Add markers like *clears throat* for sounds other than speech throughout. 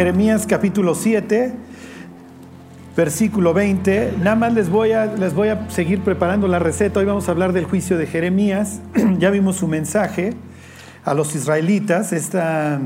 Jeremías capítulo 7, versículo 20. Nada más les voy, a, les voy a seguir preparando la receta. Hoy vamos a hablar del juicio de Jeremías. *clears throat* ya vimos su mensaje a los israelitas, esta,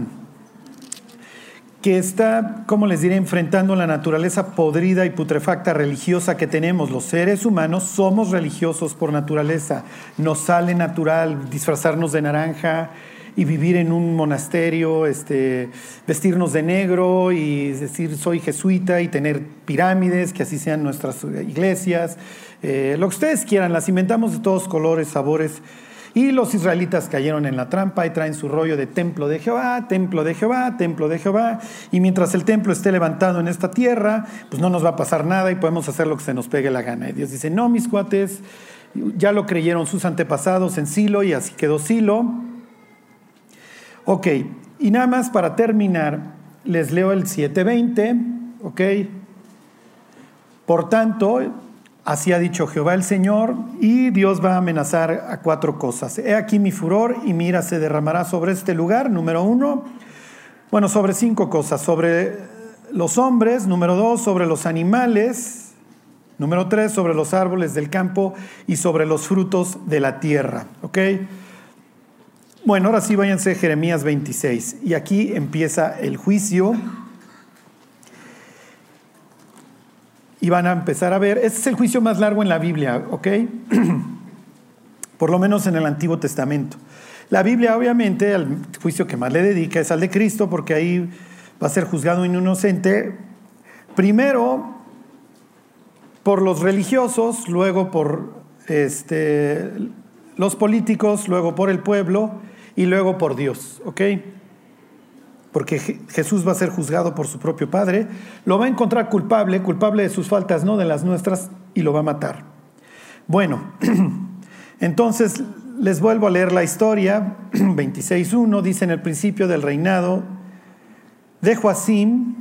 que está, como les diré, enfrentando la naturaleza podrida y putrefacta religiosa que tenemos. Los seres humanos somos religiosos por naturaleza. Nos sale natural disfrazarnos de naranja y vivir en un monasterio, este, vestirnos de negro y decir soy jesuita y tener pirámides, que así sean nuestras iglesias, eh, lo que ustedes quieran, las inventamos de todos colores, sabores. Y los israelitas cayeron en la trampa y traen su rollo de templo de Jehová, templo de Jehová, templo de Jehová. Y mientras el templo esté levantado en esta tierra, pues no nos va a pasar nada y podemos hacer lo que se nos pegue la gana. Y Dios dice, no, mis cuates, ya lo creyeron sus antepasados en Silo y así quedó Silo. Ok, y nada más para terminar, les leo el 720, ok. Por tanto, así ha dicho Jehová el Señor, y Dios va a amenazar a cuatro cosas. He aquí mi furor y mira se derramará sobre este lugar, número uno. Bueno, sobre cinco cosas, sobre los hombres, número dos, sobre los animales, número tres, sobre los árboles del campo y sobre los frutos de la tierra, ok. Bueno, ahora sí váyanse a Jeremías 26. Y aquí empieza el juicio. Y van a empezar a ver, este es el juicio más largo en la Biblia, ¿ok? *clears throat* Por lo menos en el Antiguo Testamento. La Biblia, obviamente, el juicio que más le dedica es al de Cristo, porque ahí va a ser juzgado inocente. Primero por los religiosos, luego por este, los políticos, luego por el pueblo y luego por Dios, ¿ok? Porque Jesús va a ser juzgado por su propio Padre, lo va a encontrar culpable, culpable de sus faltas, no de las nuestras, y lo va a matar. Bueno, *clears throat* entonces les vuelvo a leer la historia, *clears throat* 26.1, dice en el principio del reinado de Joacim,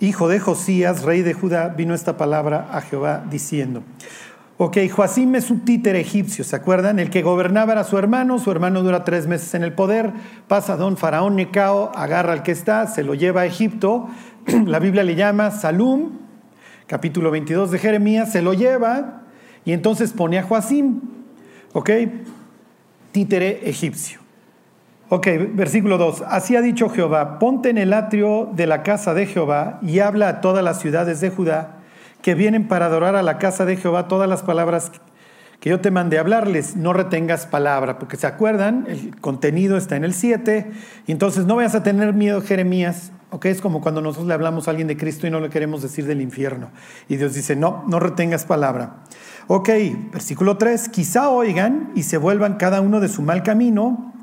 hijo de Josías, rey de Judá, vino esta palabra a Jehová diciendo, Ok, Joacim es un títere egipcio, ¿se acuerdan? El que gobernaba era su hermano, su hermano dura tres meses en el poder, pasa don Faraón Necao, agarra al que está, se lo lleva a Egipto, *clears throat* la Biblia le llama Salum, capítulo 22 de Jeremías, se lo lleva y entonces pone a Joacim, ¿ok? Títere egipcio. Ok, versículo 2. Así ha dicho Jehová, ponte en el atrio de la casa de Jehová y habla a todas las ciudades de Judá que vienen para adorar a la casa de Jehová todas las palabras que yo te mandé hablarles, no retengas palabra, porque se acuerdan, el contenido está en el 7, y entonces no vayas a tener miedo, Jeremías, ok, es como cuando nosotros le hablamos a alguien de Cristo y no le queremos decir del infierno, y Dios dice, no, no retengas palabra. Ok, versículo 3, quizá oigan y se vuelvan cada uno de su mal camino,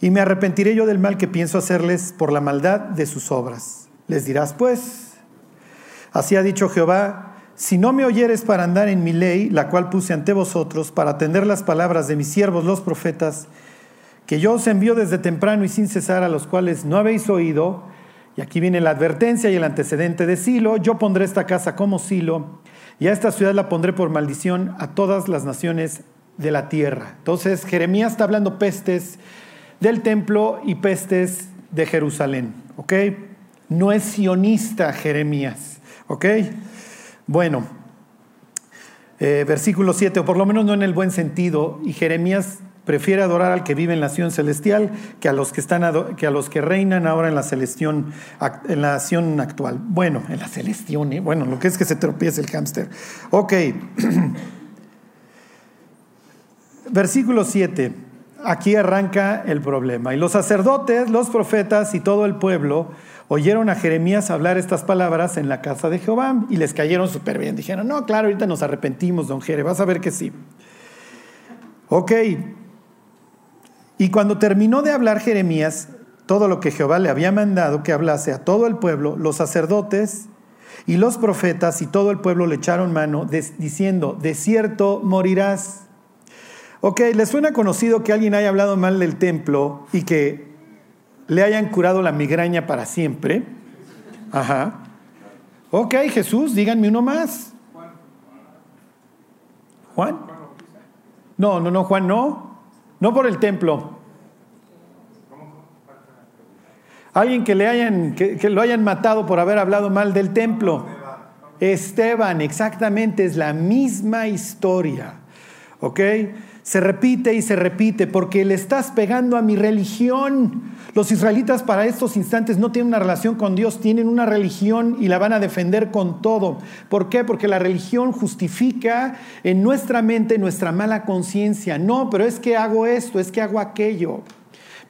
y me arrepentiré yo del mal que pienso hacerles por la maldad de sus obras. Les dirás, pues, así ha dicho Jehová, si no me oyeres para andar en mi ley, la cual puse ante vosotros, para atender las palabras de mis siervos los profetas, que yo os envío desde temprano y sin cesar, a los cuales no habéis oído, y aquí viene la advertencia y el antecedente de Silo, yo pondré esta casa como Silo, y a esta ciudad la pondré por maldición a todas las naciones de la tierra. Entonces Jeremías está hablando pestes del templo y pestes de Jerusalén, ¿ok? No es sionista Jeremías, ¿ok? Bueno, eh, versículo 7, o por lo menos no en el buen sentido, y Jeremías prefiere adorar al que vive en la nación celestial que a los que, están, que, a los que reinan ahora en la, celestión, en la nación actual. Bueno, en la celestión, ¿eh? bueno, lo que es que se tropiece el hámster. Ok. *clears throat* Versículo 7. Aquí arranca el problema. Y los sacerdotes, los profetas y todo el pueblo oyeron a Jeremías hablar estas palabras en la casa de Jehová y les cayeron súper bien. Dijeron, no, claro, ahorita nos arrepentimos, don Jere, vas a ver que sí. Ok. Y cuando terminó de hablar Jeremías todo lo que Jehová le había mandado que hablase a todo el pueblo, los sacerdotes y los profetas y todo el pueblo le echaron mano diciendo, de cierto morirás. Ok, ¿les suena conocido que alguien haya hablado mal del templo y que le hayan curado la migraña para siempre. Ajá. Ok, Jesús, díganme uno más. Juan. No, no, no, Juan no. No por el templo. Alguien que, le hayan, que, lo hayan matado por haber hablado mal del templo. Esteban, exactamente, es la misma historia. ¿Ok? Se repite y se repite porque le estás pegando a mi religión. Los israelitas para estos instantes no tienen una relación con Dios, tienen una religión y la van a defender con todo. ¿Por qué? Porque la religión justifica en nuestra mente nuestra mala conciencia. No, pero es que hago esto, es que hago aquello.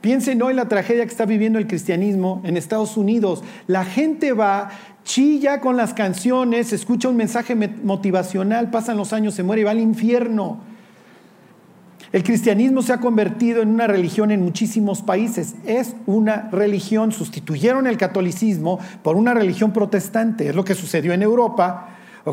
Piensen hoy la tragedia que está viviendo el cristianismo en Estados Unidos. La gente va, chilla con las canciones, escucha un mensaje motivacional, pasan los años, se muere y va al infierno. El cristianismo se ha convertido en una religión en muchísimos países. Es una religión. Sustituyeron el catolicismo por una religión protestante. Es lo que sucedió en Europa.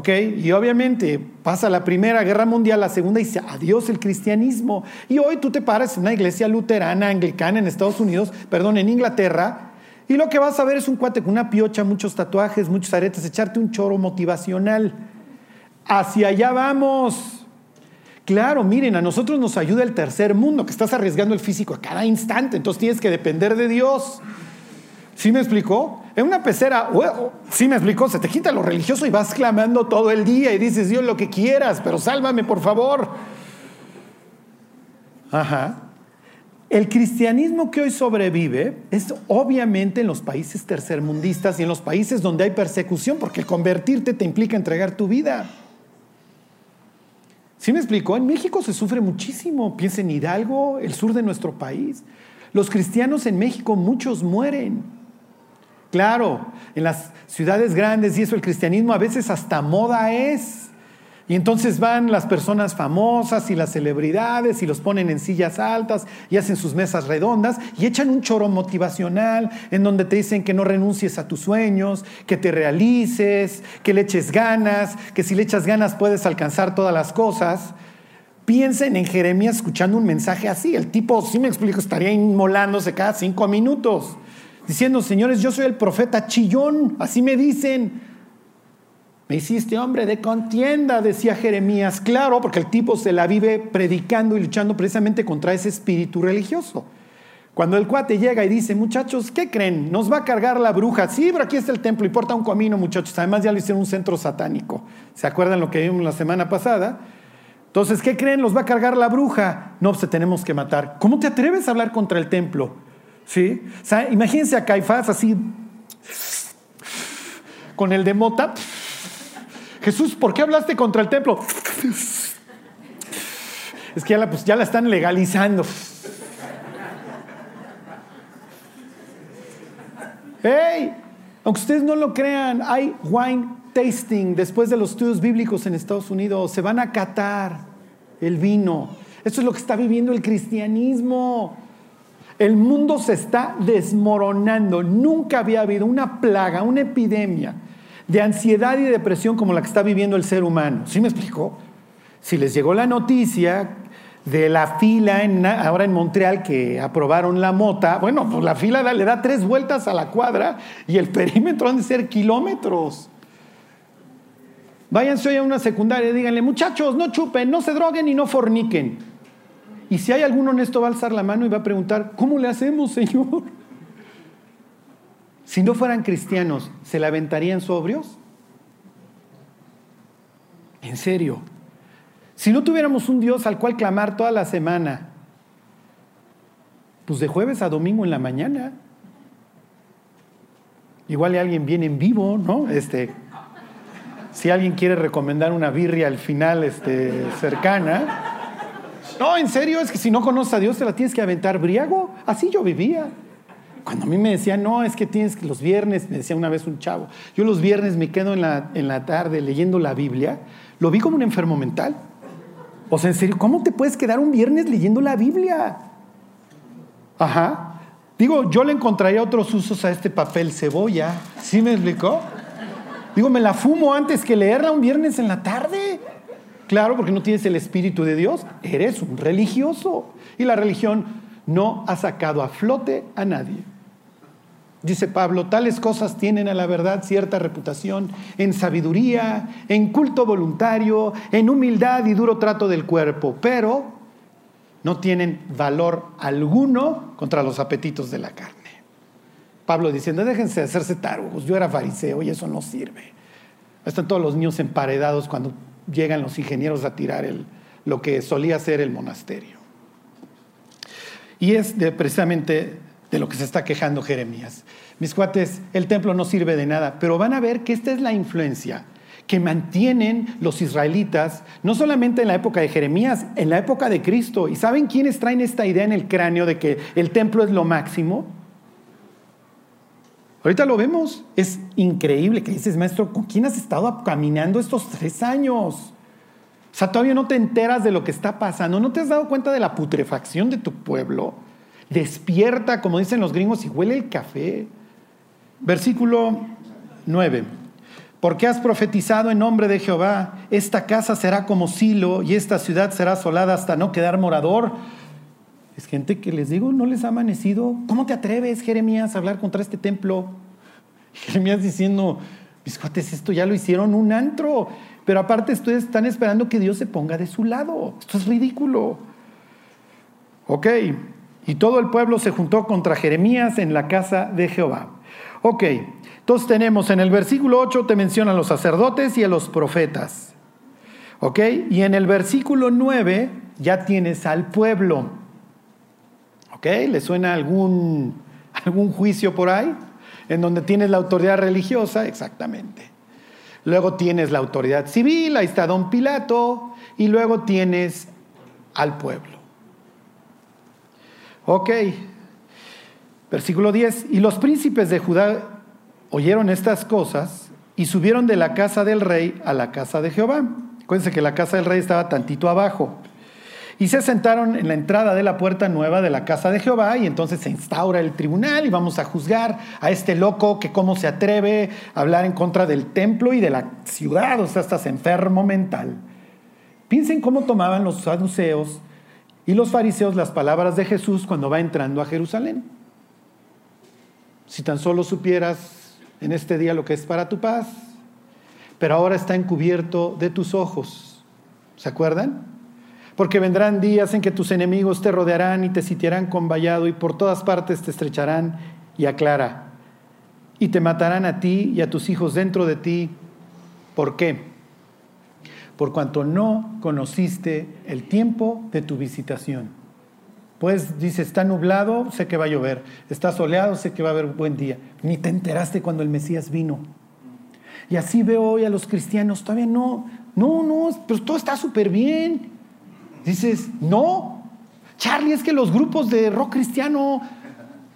Y obviamente pasa la Primera Guerra Mundial, la Segunda y dice, adiós el cristianismo. Y hoy tú te paras en una iglesia luterana, anglicana en Estados Unidos, perdón, en Inglaterra, y lo que vas a ver es un cuate con una piocha, muchos tatuajes, muchos aretes, echarte un choro motivacional. Hacia allá vamos. Claro, miren, a nosotros nos ayuda el tercer mundo, que estás arriesgando el físico a cada instante, entonces tienes que depender de Dios. ¿Sí me explicó? En una pecera, sí me explicó, se te quita lo religioso y vas clamando todo el día y dices, Dios, lo que quieras, pero sálvame, por favor. Ajá. El cristianismo que hoy sobrevive es obviamente en los países tercermundistas y en los países donde hay persecución, porque convertirte te implica entregar tu vida. ¿Sí me explicó? En México se sufre muchísimo. Piensa en Hidalgo, el sur de nuestro país. Los cristianos en México, muchos mueren. Claro, en las ciudades grandes y eso el cristianismo a veces hasta moda es. Y entonces van las personas famosas y las celebridades y los ponen en sillas altas y hacen sus mesas redondas y echan un choro motivacional en donde te dicen que no renuncies a tus sueños, que te realices, que le eches ganas, que si le echas ganas puedes alcanzar todas las cosas. Piensen en Jeremías escuchando un mensaje así. El tipo, si me explico, estaría inmolándose cada cinco minutos diciendo, señores, yo soy el profeta chillón, así me dicen. Me hiciste hombre de contienda, decía Jeremías, claro, porque el tipo se la vive predicando y luchando precisamente contra ese espíritu religioso. Cuando el cuate llega y dice, muchachos, ¿qué creen? Nos va a cargar la bruja. Sí, pero aquí está el templo y porta un camino, muchachos. Además ya lo hicieron un centro satánico. ¿Se acuerdan lo que vimos la semana pasada? Entonces, ¿qué creen? Nos va a cargar la bruja. No, pues tenemos que matar. ¿Cómo te atreves a hablar contra el templo? ¿Sí? imagínense a Caifás así, con el de mota. Jesús, ¿por qué hablaste contra el templo? Es que ya la, pues, ya la están legalizando. ¡Hey! Aunque ustedes no lo crean, hay wine tasting después de los estudios bíblicos en Estados Unidos. Se van a catar el vino. Esto es lo que está viviendo el cristianismo. El mundo se está desmoronando. Nunca había habido una plaga, una epidemia de ansiedad y depresión como la que está viviendo el ser humano. ¿Sí me explicó? Si les llegó la noticia de la fila ahora en Montreal que aprobaron la mota, bueno, pues la fila le da tres vueltas a la cuadra y el perímetro han de ser kilómetros. Váyanse hoy a una secundaria y díganle, muchachos, no chupen, no se droguen y no forniquen. Y si hay alguno honesto va a alzar la mano y va a preguntar, ¿cómo le hacemos, Señor? Si no fueran cristianos, ¿se la aventarían sobrios? En serio. Si no tuviéramos un Dios al cual clamar toda la semana, pues de jueves a domingo en la mañana. Igual alguien viene en vivo, ¿no? Este, si alguien quiere recomendar una birria al final este, cercana, no, en serio, es que si no conoces a Dios te la tienes que aventar briago. Así yo vivía. Cuando a mí me decían, no, es que tienes que los viernes, me decía una vez un chavo, yo los viernes me quedo en la, en la tarde leyendo la Biblia, lo vi como un enfermo mental. O sea, en serio, ¿cómo te puedes quedar un viernes leyendo la Biblia? Ajá. Digo, yo le encontraría otros usos a este papel cebolla. ¿Sí me explicó? Digo, me la fumo antes que leerla un viernes en la tarde. Claro, porque no tienes el Espíritu de Dios, eres un religioso. Y la religión no ha sacado a flote a nadie. Dice Pablo, tales cosas tienen a la verdad cierta reputación en sabiduría, en culto voluntario, en humildad y duro trato del cuerpo, pero no tienen valor alguno contra los apetitos de la carne. Pablo diciendo, déjense de hacerse tarugos, yo era fariseo y eso no sirve. Están todos los niños emparedados cuando llegan los ingenieros a tirar el, lo que solía ser el monasterio. Y es precisamente de lo que se está quejando Jeremías. Mis cuates, el templo no sirve de nada, pero van a ver que esta es la influencia que mantienen los israelitas, no solamente en la época de Jeremías, en la época de Cristo. ¿Y saben quiénes traen esta idea en el cráneo de que el templo es lo máximo? Ahorita lo vemos, es increíble que dices, maestro, ¿con quién has estado caminando estos tres años? O sea, todavía no te enteras de lo que está pasando, no te has dado cuenta de la putrefacción de tu pueblo. Despierta, como dicen los gringos, y huele el café. Versículo 9. Porque has profetizado en nombre de Jehová, esta casa será como silo y esta ciudad será asolada hasta no quedar morador. Es gente que les digo, no les ha amanecido. ¿Cómo te atreves, Jeremías, a hablar contra este templo? *laughs* Jeremías diciendo, mis esto ya lo hicieron un antro. Pero aparte ustedes están esperando que Dios se ponga de su lado. Esto es ridículo. Ok, y todo el pueblo se juntó contra Jeremías en la casa de Jehová. Ok, entonces tenemos en el versículo 8 te mencionan los sacerdotes y a los profetas. ¿Ok? Y en el versículo 9 ya tienes al pueblo. ¿Ok? ¿Le suena algún, algún juicio por ahí? En donde tienes la autoridad religiosa, exactamente. Luego tienes la autoridad civil, ahí está don Pilato, y luego tienes al pueblo. Ok, versículo 10, y los príncipes de Judá oyeron estas cosas y subieron de la casa del rey a la casa de Jehová. Acuérdense que la casa del rey estaba tantito abajo. Y se sentaron en la entrada de la puerta nueva de la casa de Jehová y entonces se instaura el tribunal y vamos a juzgar a este loco que cómo se atreve a hablar en contra del templo y de la ciudad, o sea, estás enfermo mental. Piensen cómo tomaban los saduceos y los fariseos las palabras de Jesús cuando va entrando a Jerusalén. Si tan solo supieras en este día lo que es para tu paz, pero ahora está encubierto de tus ojos. ¿Se acuerdan? Porque vendrán días en que tus enemigos te rodearán y te sitiarán con vallado y por todas partes te estrecharán y aclara. Y te matarán a ti y a tus hijos dentro de ti. ¿Por qué? Por cuanto no conociste el tiempo de tu visitación. Pues dice, está nublado, sé que va a llover. Está soleado, sé que va a haber buen día. Ni te enteraste cuando el Mesías vino. Y así veo hoy a los cristianos, todavía no, no, no, pero todo está súper bien. Dices, no, Charlie, es que los grupos de rock cristiano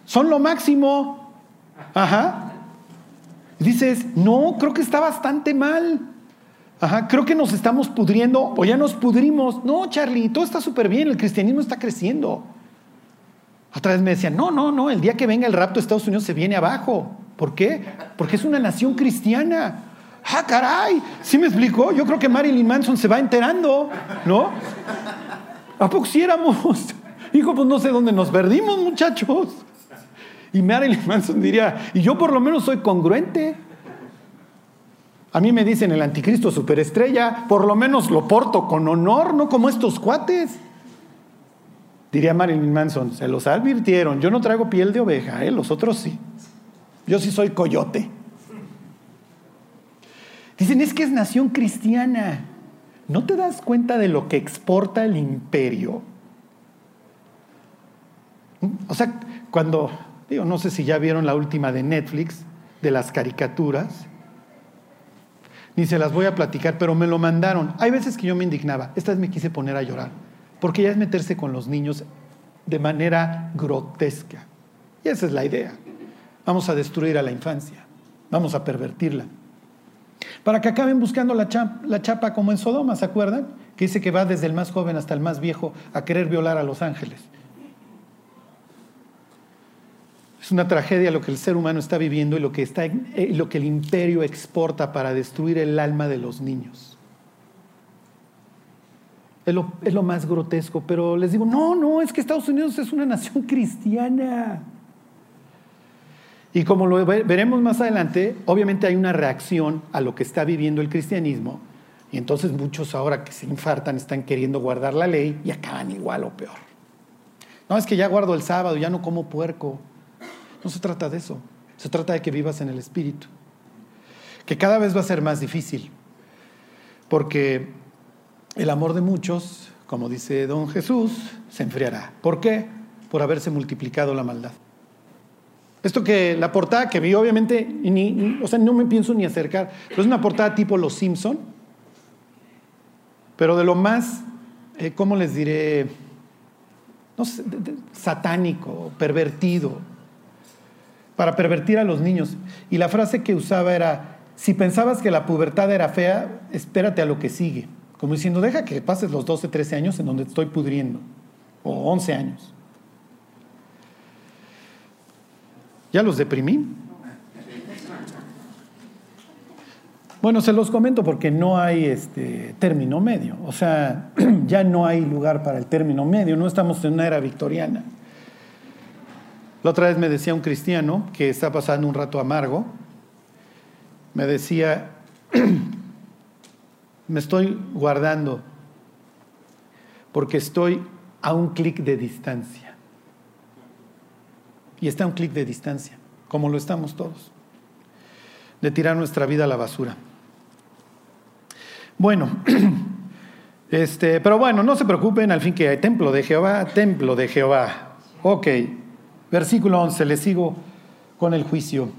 son lo máximo. Ajá. Dices, no, creo que está bastante mal. Ajá, creo que nos estamos pudriendo o ya nos pudrimos. No, Charlie, todo está súper bien, el cristianismo está creciendo. Otra vez me decían, no, no, no, el día que venga el rapto de Estados Unidos se viene abajo. ¿Por qué? Porque es una nación cristiana. ¡Ah, caray! ¿Sí me explicó? Yo creo que Marilyn Manson se va enterando, ¿no? ¿A poco si éramos? *laughs* Hijo, pues no sé dónde nos perdimos, muchachos. Y Marilyn Manson diría, y yo por lo menos soy congruente. A mí me dicen el anticristo superestrella, por lo menos lo porto con honor, no como estos cuates. Diría Marilyn Manson, se los advirtieron, yo no traigo piel de oveja, ¿eh? los otros sí. Yo sí soy coyote. Dicen, es que es nación cristiana. ¿No te das cuenta de lo que exporta el imperio? O sea, cuando, digo, no sé si ya vieron la última de Netflix, de las caricaturas, ni se las voy a platicar, pero me lo mandaron. Hay veces que yo me indignaba, esta vez me quise poner a llorar porque ya es meterse con los niños de manera grotesca. Y esa es la idea. Vamos a destruir a la infancia, vamos a pervertirla. Para que acaben buscando la chapa, como en Sodoma, ¿se acuerdan? Que dice que va desde el más joven hasta el más viejo a querer violar a los ángeles. Es una tragedia lo que el ser humano está viviendo y lo que, está, eh, lo que el imperio exporta para destruir el alma de los niños. Es lo, más grotesco, pero les digo, no, no, es que Estados Unidos es una nación *laughs* cristiana. Y como lo veremos más adelante, obviamente hay una reacción a lo que está viviendo el cristianismo. Y entonces muchos ahora que se infartan están queriendo guardar la ley y acaban igual o peor. No, es que ya guardo el sábado, ya no como puerco. No se trata de eso. Se trata de que vivas en el Espíritu. Que cada vez va a ser más difícil. Porque el amor de muchos, como dice don Jesús, se enfriará. ¿Por qué? Por haberse multiplicado la maldad. Esto que la portada que vi, obviamente, ni, o sea, no me pienso ni acercar, pero es una portada tipo Los Simpson, pero de lo más, eh, ¿cómo les diré? No sé, satánico, pervertido, para pervertir a los niños. Y la frase que usaba era, si pensabas que la pubertad era fea, espérate a lo que sigue. Como diciendo, deja que pases los 12, 13 años en donde estoy pudriendo, o 11 años. ¿Ya los deprimí? Bueno, se los comento porque no hay este término medio. O sea, *clears throat* ya no hay lugar para el término medio. No estamos en una era victoriana. La otra vez me decía un cristiano que está pasando un rato amargo. Me decía, *clears throat* me estoy guardando porque estoy a un clic de distancia. Y está a un clic de distancia, como lo estamos todos, de tirar nuestra vida a la basura. Bueno, *clears throat* este, pero bueno, no se preocupen, al fin que hay templo de Jehová, templo de Jehová. Ok, versículo 11, le sigo con el juicio.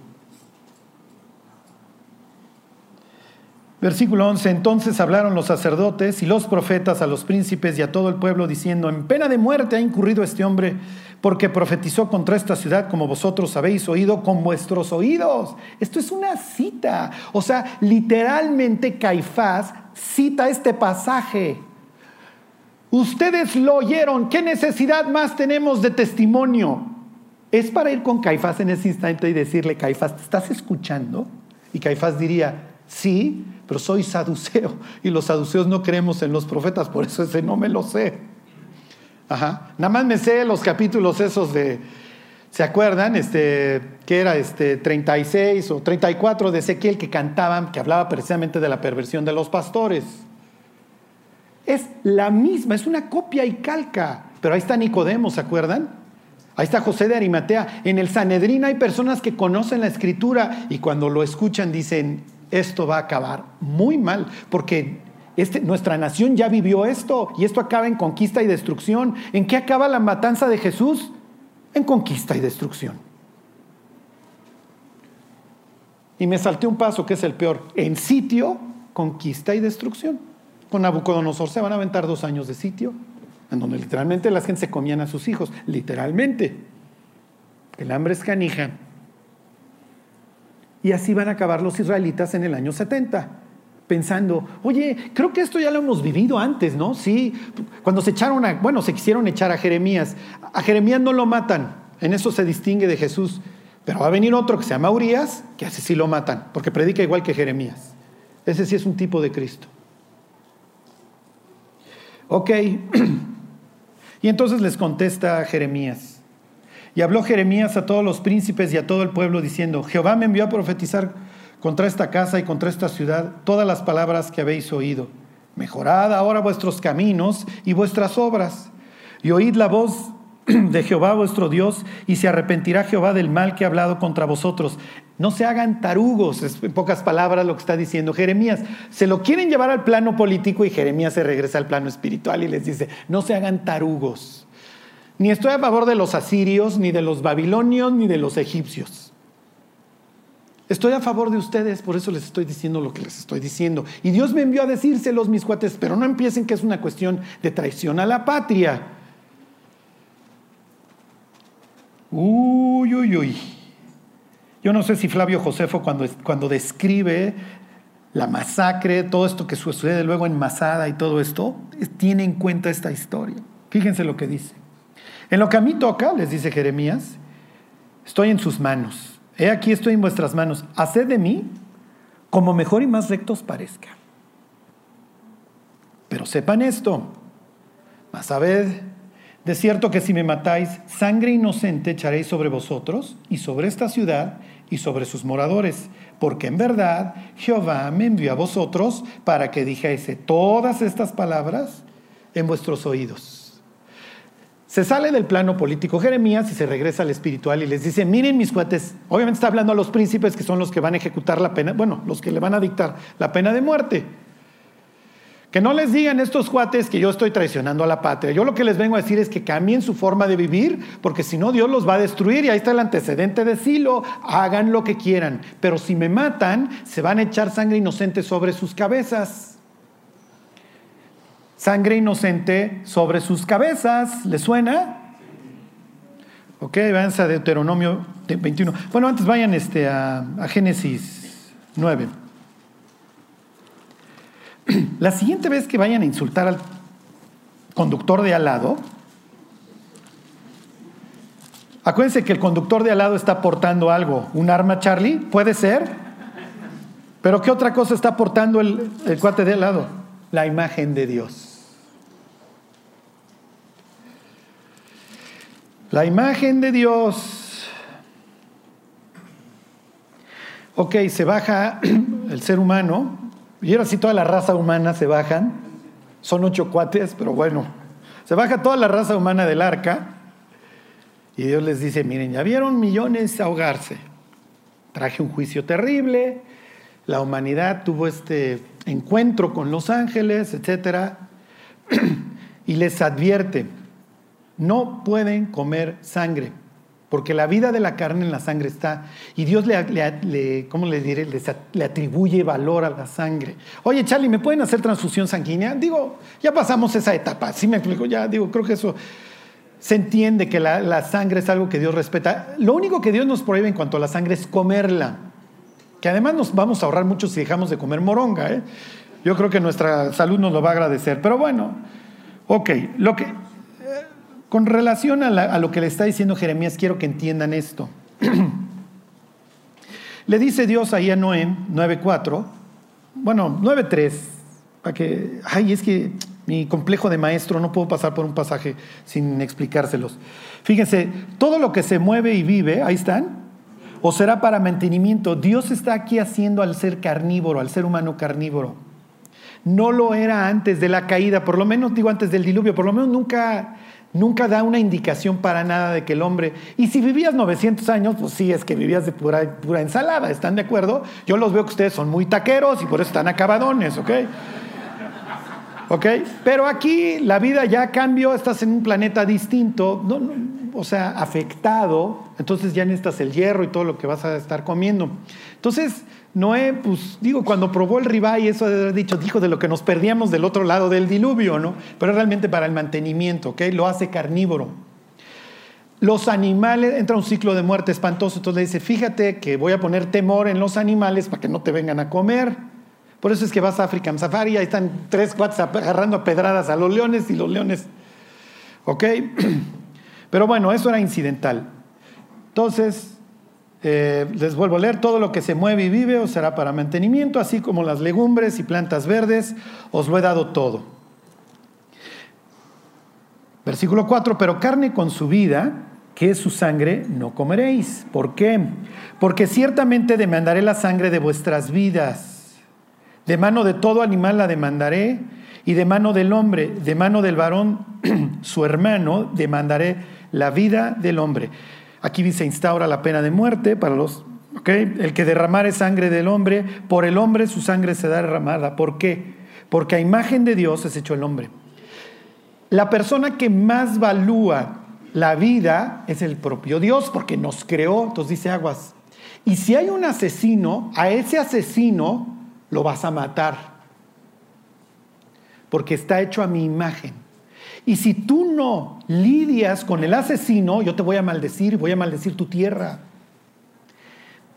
Versículo 11, entonces hablaron los sacerdotes y los profetas a los príncipes y a todo el pueblo diciendo, en pena de muerte ha incurrido este hombre porque profetizó contra esta ciudad como vosotros habéis oído con vuestros oídos. Esto es una cita. O sea, literalmente Caifás cita este pasaje. Ustedes lo oyeron, ¿qué necesidad más tenemos de testimonio? Es para ir con Caifás en ese instante y decirle, Caifás, ¿te estás escuchando? Y Caifás diría, sí, pero soy saduceo *laughs* y los saduceos no creemos en los profetas, por eso ese no me lo sé. Ajá. Nada más me sé los capítulos esos de, ¿se acuerdan? Este, que era este 36 o 34 de Ezequiel que cantaban, que hablaba precisamente de la perversión de los pastores. Es la misma, es una copia y calca. Pero ahí está Nicodemo, ¿se acuerdan? Ahí está José de Arimatea. En el Sanedrín hay personas que conocen la escritura y cuando lo escuchan dicen, esto va a acabar muy mal, porque este, nuestra nación ya vivió esto y esto acaba en conquista y destrucción. ¿En qué acaba la matanza de Jesús? En conquista y destrucción. Y me salté un paso que es el peor. En sitio, conquista y destrucción. Con Nabucodonosor se van a aventar dos años de sitio, en donde literalmente las gente se comían a sus hijos, literalmente. El hambre es canija. Y así van a acabar los israelitas en el año 70, pensando, oye, creo que esto ya lo hemos vivido antes, ¿no? Sí, cuando se echaron a, bueno, se quisieron echar a Jeremías, a Jeremías no lo matan, en eso se distingue de Jesús, pero va a venir otro que se llama Urias, que así sí lo matan, porque predica igual que Jeremías. Ese sí es un tipo de Cristo. Ok, *clears throat* y entonces les contesta Jeremías. Y habló Jeremías a todos los príncipes y a todo el pueblo diciendo, Jehová me envió a profetizar contra esta casa y contra esta ciudad todas las palabras que habéis oído. Mejorad ahora vuestros caminos y vuestras obras, y oíd la voz *clears throat* de Jehová vuestro Dios, y se arrepentirá Jehová del mal que ha hablado contra vosotros. No se hagan tarugos, es en pocas palabras lo que está diciendo Jeremías. Se lo quieren llevar al plano político y Jeremías se regresa al plano espiritual y les dice, no se hagan tarugos. Ni estoy a favor de los asirios, ni de los babilonios, ni de los egipcios. Estoy a favor de ustedes, por eso les estoy diciendo lo que les estoy diciendo. Y Dios me envió a decírselos, mis cuates, pero no empiecen que es una cuestión de traición a la patria. Uy, uy, uy. Yo no sé si Flavio Josefo cuando, cuando describe la masacre, todo esto que sucede luego en Masada y todo esto, tiene en cuenta esta historia. Fíjense lo que dice. En lo que a mí toca, les dice Jeremías, estoy en sus manos. He aquí estoy en vuestras manos. Haced de mí como mejor y más recto os parezca. Pero sepan esto, mas sabed de cierto que si me matáis, sangre inocente echaréis sobre vosotros y sobre esta ciudad y sobre sus moradores, porque en verdad Jehová me envió a vosotros para que dijese todas estas palabras en vuestros oídos. Se sale del plano político Jeremías y se regresa al espiritual y les dice, miren mis cuates, obviamente está hablando a los príncipes que son los que van a ejecutar la pena, bueno, los que le van a dictar la pena de muerte. Que no les digan estos cuates que yo estoy traicionando a la patria. Yo lo que les vengo a decir es que cambien su forma de vivir, porque si no Dios los va a destruir y ahí está el antecedente de Silo. Hagan lo que quieran, pero si me matan, se van a echar sangre inocente sobre sus cabezas. Sangre inocente sobre sus cabezas. ¿Le suena? Ok, váyanse a Deuteronomio 21. Bueno, antes vayan este, a, a Génesis 9. *clears throat* La siguiente vez que vayan a insultar al conductor de al lado, acuérdense que el conductor de al lado está portando algo, un arma, Charlie, puede ser, pero ¿qué otra cosa está portando el, el cuate de al lado? La imagen de Dios. La imagen de Dios. Ok, se baja *clears throat* el ser humano, y ahora sí toda la raza humana se bajan. Son ocho cuates, pero bueno. Se baja toda la raza humana del arca. Y Dios les dice, miren, ya vieron millones ahogarse. Traje un juicio terrible. La humanidad tuvo este encuentro con los ángeles, etc. *clears throat* y les advierte, no pueden comer sangre porque la vida de la carne en la sangre está, y Dios le, ¿cómo le diré? Le, atribuye valor a la sangre. Oye, Charlie, ¿me pueden hacer transfusión sanguínea? Digo, ya pasamos esa etapa, ¿sí me explico? Ya digo, creo que eso se entiende que la, sangre es algo que Dios respeta. Lo único que Dios nos prohíbe en cuanto a la sangre es comerla, que además nos vamos a ahorrar mucho si dejamos de comer moronga. ¿eh? Yo creo que nuestra salud nos lo va a agradecer, pero bueno, ok, lo que con relación a, lo que le está diciendo Jeremías, quiero que entiendan esto. *clears throat* le dice Dios ahí a Noé, 9.4, bueno, 9.3, para que, ay, es que mi complejo de maestro, no puedo pasar por un pasaje sin explicárselos. Fíjense, todo lo que se mueve y vive, ahí están, o será para mantenimiento. Dios está aquí haciendo al ser carnívoro, al ser humano carnívoro. No lo era antes de la caída, por lo menos digo antes del diluvio, por lo menos nunca nunca da una indicación para nada de que el hombre, y si vivías 900 años, pues sí, es que vivías de pura, ensalada, ¿están de acuerdo? Yo los veo que ustedes son muy taqueros y por eso están acabadones, ¿ok? ¿Ok? Pero aquí la vida ya cambió, estás en un planeta distinto, o sea, afectado, entonces ya necesitas el hierro y todo lo que vas a estar comiendo. Entonces, Noé, pues digo, cuando probó el ribay, eso de haber dicho, dijo de lo que nos perdíamos del otro lado del diluvio, ¿no? Pero realmente para el mantenimiento, ¿ok? Lo hace carnívoro. Los animales, entra un ciclo de muerte espantoso, entonces le dice, fíjate que voy a poner temor en los animales para que no te vengan a comer. Por eso es que vas a African Safari, ahí están tres cuates agarrando pedradas a los leones y los leones, ¿ok? *clears throat* Pero bueno, eso era incidental. Entonces, eh, les vuelvo a leer, todo lo que se mueve y vive os será para mantenimiento, así como las legumbres y plantas verdes, os lo he dado todo. Versículo 4, pero carne con su vida, que es su sangre, no comeréis. ¿Por qué? Porque ciertamente demandaré la sangre de vuestras vidas. De mano de todo animal la demandaré, y de mano del hombre, de mano del varón, *clears throat* su hermano, demandaré la vida del hombre. Aquí se instaura la pena de muerte para los... ¿okay? El que derramare sangre del hombre, por el hombre su sangre se da derramada. ¿Por qué? Porque a imagen de Dios es hecho el hombre. La persona que más valúa la vida es el propio Dios, porque nos creó, entonces dice aguas. Y si hay un asesino, a ese asesino lo vas a matar, porque está hecho a mi imagen. Y si tú no lidias con el asesino, yo te voy a maldecir, voy a maldecir tu tierra.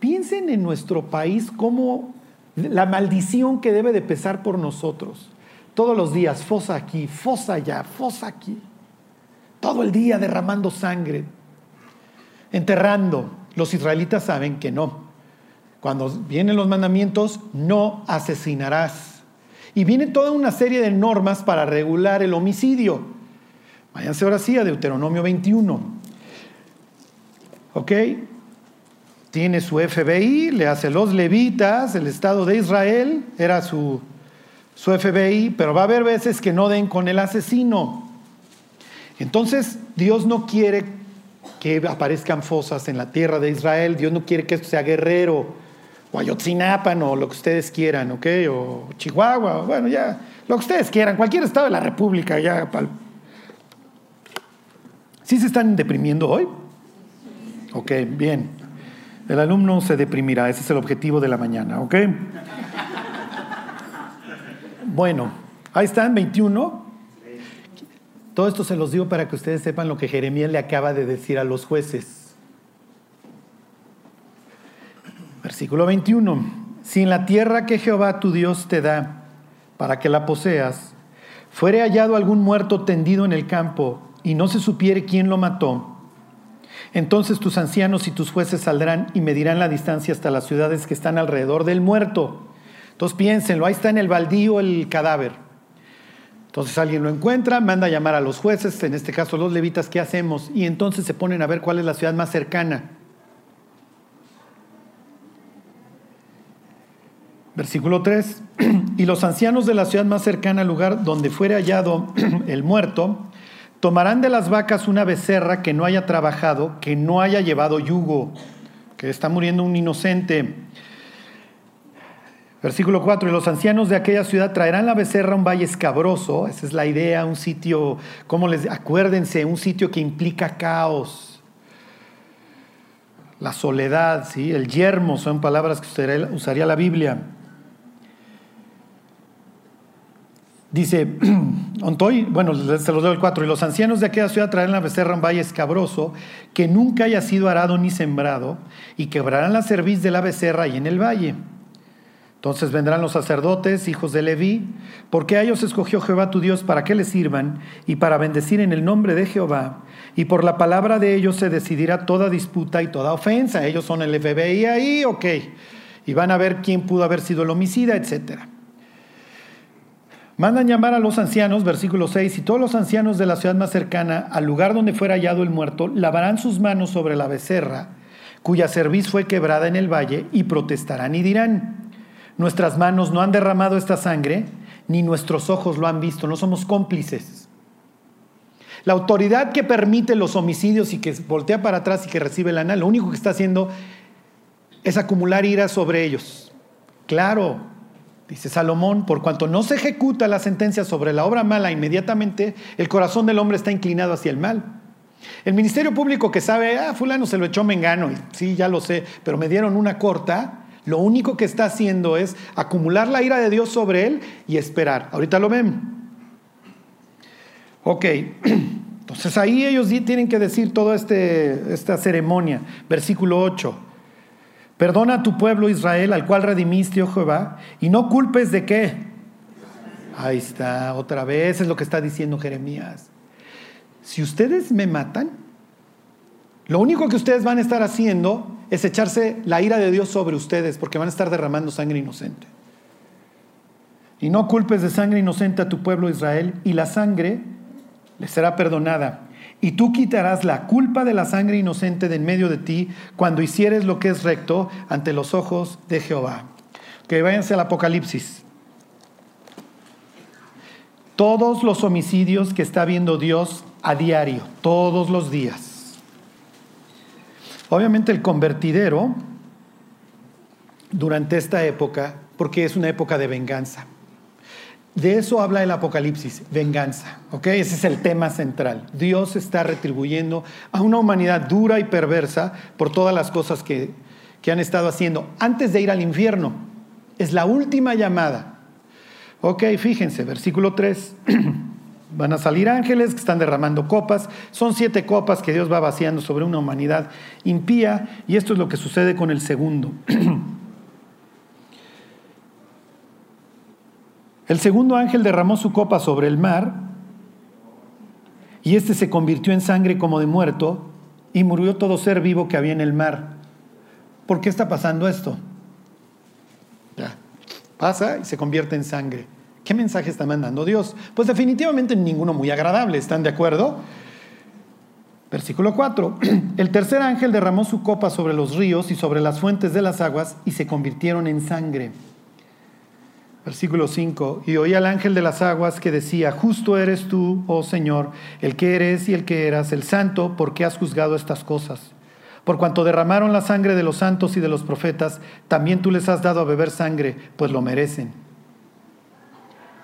Piensen en nuestro país como la maldición que debe de pesar por nosotros. Todos los días, fosa aquí, fosa allá, fosa aquí. Todo el día derramando sangre, enterrando. Los israelitas saben que no. Cuando vienen los mandamientos, no asesinarás. Y viene toda una serie de normas para regular el homicidio. Váyanse ahora sí a Deuteronomio 21. ¿Ok? Tiene su FBI, le hace los levitas, el Estado de Israel, era su, su FBI, pero va a haber veces que no den con el asesino. Entonces, Dios no quiere que aparezcan fosas en la tierra de Israel, Dios no quiere que esto sea guerrero, o Ayotzinapan, o lo que ustedes quieran, ¿ok? O Chihuahua, bueno, ya, lo que ustedes quieran, cualquier estado de la República, ya. ¿Sí se están deprimiendo hoy? Ok, bien. El alumno se deprimirá, ese es el objetivo de la mañana, ¿ok? Bueno, ahí están, 21. Todo esto se los digo para que ustedes sepan lo que Jeremías le acaba de decir a los jueces. Versículo 21. Si en la tierra que Jehová tu Dios te da para que la poseas, fuere hallado algún muerto tendido en el campo y no se supiere quién lo mató, entonces tus ancianos y tus jueces saldrán y medirán la distancia hasta las ciudades que están alrededor del muerto. Entonces piénsenlo, ahí está en el baldío el cadáver. Entonces alguien lo encuentra, manda a llamar a los jueces, en este caso los levitas, ¿qué hacemos? Y entonces se ponen a ver cuál es la ciudad más cercana. Versículo 3. *clears throat* Y los ancianos de la ciudad más cercana al lugar donde fuere hallado *clears throat* el muerto, Tomarán de las vacas una becerra que no haya trabajado, que no haya llevado yugo, que está muriendo un inocente. Versículo 4, y los ancianos de aquella ciudad traerán la becerra a un valle escabroso, esa es la idea, un sitio, como les acuérdense, un sitio que implica caos, la soledad, ¿sí? el yermo, son palabras que usaría la Biblia. Dice, *clears throat* Ontoy, bueno, se los doy el 4, y los ancianos de aquella ciudad traerán la becerra un valle escabroso, que nunca haya sido arado ni sembrado, y quebrarán la cerviz de la becerra y en el valle. Entonces vendrán los sacerdotes, hijos de Leví, porque a ellos escogió Jehová tu Dios para que le sirvan y para bendecir en el nombre de Jehová. Y por la palabra de ellos se decidirá toda disputa y toda ofensa. Ellos son el FBI ahí, ok. Y van a ver quién pudo haber sido el homicida, etcétera. Mandan llamar a los ancianos, versículo 6, y todos los ancianos de la ciudad más cercana al lugar donde fuera hallado el muerto lavarán sus manos sobre la becerra, cuya cerviz fue quebrada en el valle, y protestarán y dirán, nuestras manos no han derramado esta sangre, ni nuestros ojos lo han visto, no somos cómplices. La autoridad que permite los homicidios y que voltea para atrás y que recibe lana, lo único que está haciendo es acumular ira sobre ellos. Claro, Dice Salomón, por cuanto no se ejecuta la sentencia sobre la obra mala inmediatamente, el corazón del hombre está inclinado hacia el mal. El ministerio público que sabe, ah, fulano se lo echó mengano, y sí, ya lo sé, pero me dieron una corta, lo único que está haciendo es acumular la ira de Dios sobre él y esperar. Ahorita lo ven. Ok, *clears throat* entonces ahí ellos tienen que decir toda este, esta ceremonia. Versículo 8. Perdona a tu pueblo Israel, al cual redimiste, oh Jehová, y no culpes de qué. Ahí está, otra vez es lo que está diciendo Jeremías. Si ustedes me matan, lo único que ustedes van a estar haciendo es echarse la ira de Dios sobre ustedes, porque van a estar derramando sangre inocente. Y no culpes de sangre inocente a tu pueblo Israel, y la sangre les será perdonada y tú quitarás la culpa de la sangre inocente de en medio de ti cuando hicieres lo que es recto ante los ojos de Jehová. Que váyanse al Apocalipsis. Todos los homicidios que está viendo Dios a diario, todos los días. Obviamente el convertidero durante esta época, porque es una época de venganza. De eso habla el Apocalipsis, venganza. ¿ok? Ese es el tema central. Dios está retribuyendo a una humanidad dura y perversa por todas las cosas que, que han estado haciendo antes de ir al infierno. Es la última llamada. Ok, fíjense, versículo 3. *clears throat* Van a salir ángeles que están derramando copas. Son siete copas que Dios va vaciando sobre una humanidad impía. Y esto es lo que sucede con el segundo. *clears throat* El segundo ángel derramó su copa sobre el mar y éste se convirtió en sangre como de muerto y murió todo ser vivo que había en el mar. ¿Por qué está pasando esto? Ya, pasa y se convierte en sangre. ¿Qué mensaje está mandando Dios? Pues definitivamente ninguno muy agradable, ¿están de acuerdo? Versículo 4. *clears throat* El tercer ángel derramó su copa sobre los ríos y sobre las fuentes de las aguas y se convirtieron en sangre. Versículo 5. Y oí al ángel de las aguas que decía, justo eres tú, oh Señor, el que eres y el que eras, el santo, porque has juzgado estas cosas. Por cuanto derramaron la sangre de los santos y de los profetas, también tú les has dado a beber sangre, pues lo merecen.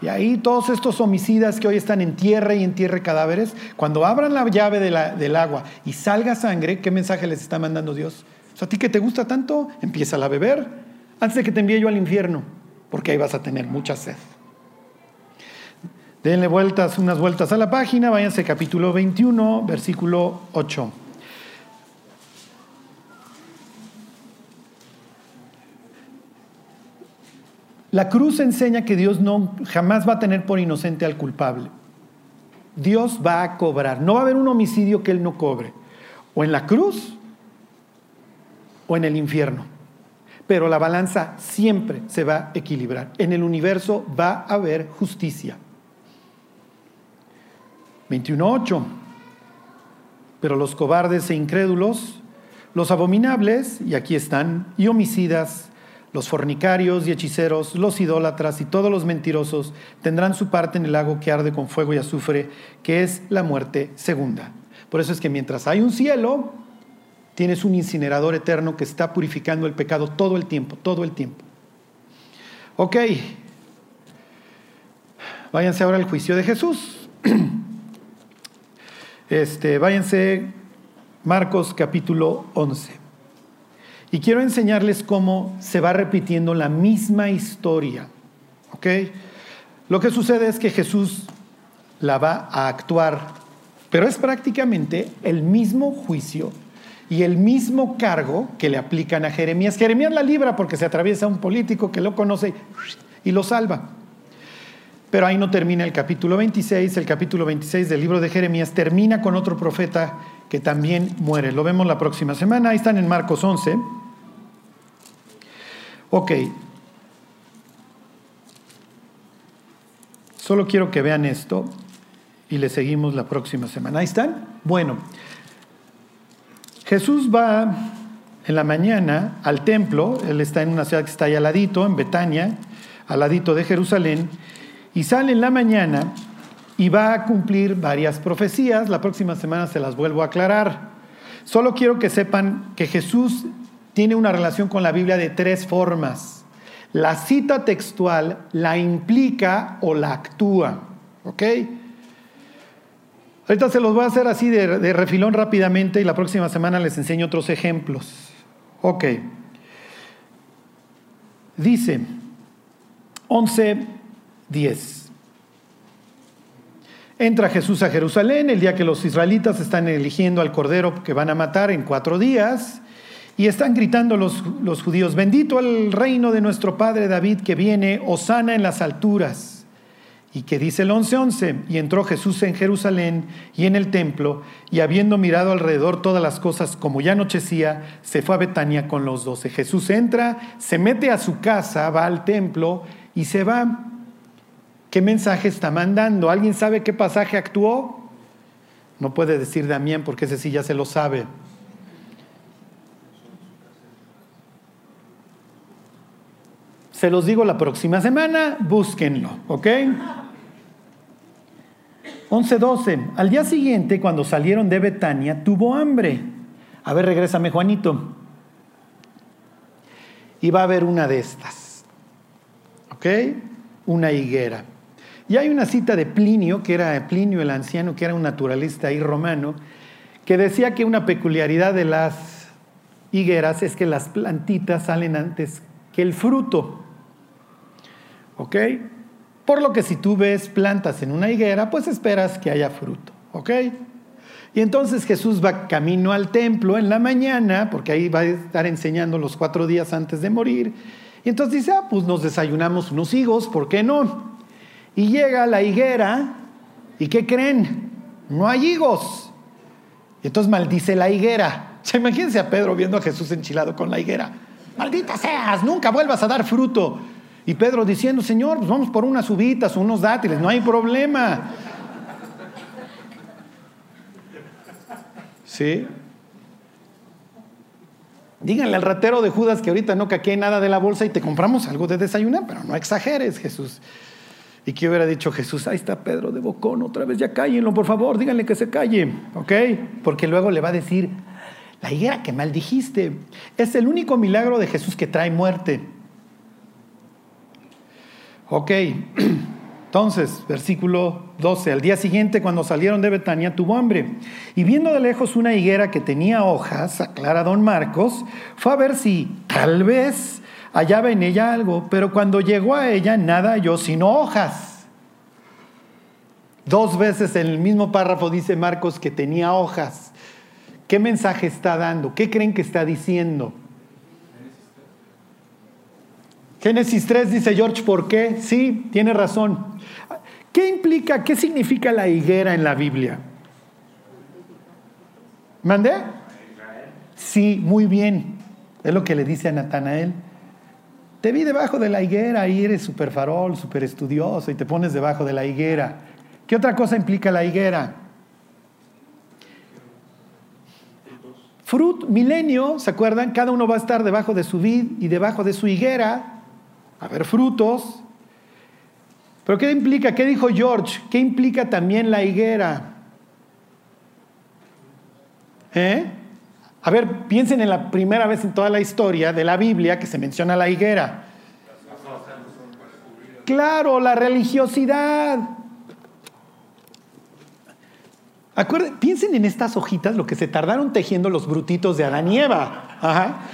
Y ahí todos estos homicidas que hoy están en tierra y en tierra cadáveres, cuando abran la llave del agua y salga sangre, ¿qué mensaje les está mandando Dios? O sea, a ti que te gusta tanto, empieza a beber antes de que te envíe yo al infierno porque ahí vas a tener mucha sed. Denle vueltas, unas vueltas a la página, váyanse capítulo 21, versículo 8. La cruz enseña que Dios no jamás va a tener por inocente al culpable. Dios va a cobrar. No va a haber un homicidio que Él no cobre. O en la cruz o en el infierno pero la balanza siempre se va a equilibrar. En el universo va a haber justicia. 21.8. Pero los cobardes e incrédulos, los abominables, y aquí están, y homicidas, los fornicarios y hechiceros, los idólatras y todos los mentirosos tendrán su parte en el lago que arde con fuego y azufre, que es la muerte segunda. Por eso es que mientras hay un cielo, Tienes un incinerador eterno que está purificando el pecado todo el tiempo, todo el tiempo. Ok. Váyanse ahora al juicio de Jesús. *clears throat* Este, váyanse Marcos capítulo 11. Y quiero enseñarles cómo se va repitiendo la misma historia. ¿Ok? Lo que sucede es que Jesús la va a actuar, pero es prácticamente el mismo juicio y el mismo cargo que le aplican a Jeremías. Jeremías la libra porque se atraviesa un político que lo conoce y lo salva. Pero ahí no termina el capítulo 26. El capítulo 26 del libro de Jeremías termina con otro profeta que también muere. Lo vemos la próxima semana. Ahí están en Marcos 11. Ok. Solo quiero que vean esto y le seguimos la próxima semana. Ahí están. Bueno. Jesús va en la mañana al templo, él está en una ciudad que está ahí al ladito, en Betania, al ladito de Jerusalén, y sale en la mañana y va a cumplir varias profecías. La próxima semana se las vuelvo a aclarar. Solo quiero que sepan que Jesús tiene una relación con la Biblia de tres formas. La cita textual la implica o la actúa. ¿Ok? Ahorita se los voy a hacer así de, refilón rápidamente y la próxima semana les enseño otros ejemplos. Ok. Dice 11.10. Entra Jesús a Jerusalén el día que los israelitas están eligiendo al cordero que van a matar en cuatro días y están gritando los, los judíos, bendito el reino de nuestro padre David que viene, osana en las alturas. Y que dice el 11:11, y entró Jesús en Jerusalén y en el templo, y habiendo mirado alrededor todas las cosas como ya anochecía, se fue a Betania con los doce. Jesús entra, se mete a su casa, va al templo y se va. ¿Qué mensaje está mandando? ¿Alguien sabe qué pasaje actuó? No puede decir Damián porque ese sí ya se lo sabe. Se los digo la próxima semana, búsquenlo, ¿ok? 11.12. Al día siguiente, cuando salieron de Betania, tuvo hambre. A ver, regrésame, Juanito. Y va a haber una de estas. ¿Ok? Una higuera. Y hay una cita de Plinio, que era Plinio el anciano, que era un naturalista ahí romano, que decía que una peculiaridad de las higueras es que las plantitas salen antes que el fruto. ¿Ok? Por lo que si tú ves plantas en una higuera, pues esperas que haya fruto. ¿Ok? Y entonces Jesús va camino al templo en la mañana, porque ahí va a estar enseñando los cuatro días antes de morir. Y entonces dice, ah, pues nos desayunamos unos higos, ¿por qué no? Y llega la higuera, ¿y qué creen? No hay higos. Y entonces maldice la higuera. Se *laughs* imagínense a Pedro viendo a Jesús enchilado con la higuera. Maldita seas, nunca vuelvas a dar fruto. Y Pedro diciendo, Señor, pues vamos por unas uvitas o unos dátiles, no hay problema. ¿Sí? Díganle al ratero de Judas que ahorita no caquee nada de la bolsa y te compramos algo de desayunar, pero no exageres, Jesús. ¿Y qué hubiera dicho Jesús? Ahí está Pedro de Bocón, otra vez ya cállenlo, por favor, díganle que se calle, ¿ok? Porque luego le va a decir, la higuera que maldijiste. Es el único milagro de Jesús que trae muerte. Ok, *clears throat* entonces, versículo 12. Al día siguiente, cuando salieron de Betania, tuvo hambre. Y viendo de lejos una higuera que tenía hojas, aclara don Marcos, fue a ver si tal vez hallaba en ella algo, pero cuando llegó a ella nada halló sino hojas. Dos veces en el mismo párrafo dice Marcos que tenía hojas. ¿Qué mensaje está dando? ¿Qué creen que está diciendo? Génesis 3 dice George, ¿por qué? Sí, tiene razón. ¿Qué implica, qué significa la higuera en la Biblia? ¿Mandé? Sí, muy bien. Es lo que le dice a Natanael. Te vi debajo de la higuera y eres súper farol, súper estudioso y te pones debajo de la higuera. ¿Qué otra cosa implica la higuera? Fruit, milenio, ¿se acuerdan? Cada uno va a estar debajo de su vid y debajo de su higuera, a ver frutos. Pero ¿qué implica? ¿Qué dijo George? ¿Qué implica también la higuera? ¿Eh? A ver, piensen en la primera vez en toda la historia de la Biblia que se menciona la higuera. Claro, la religiosidad. piensen en estas hojitas, lo que se tardaron tejiendo los brutitos de Adán y Eva.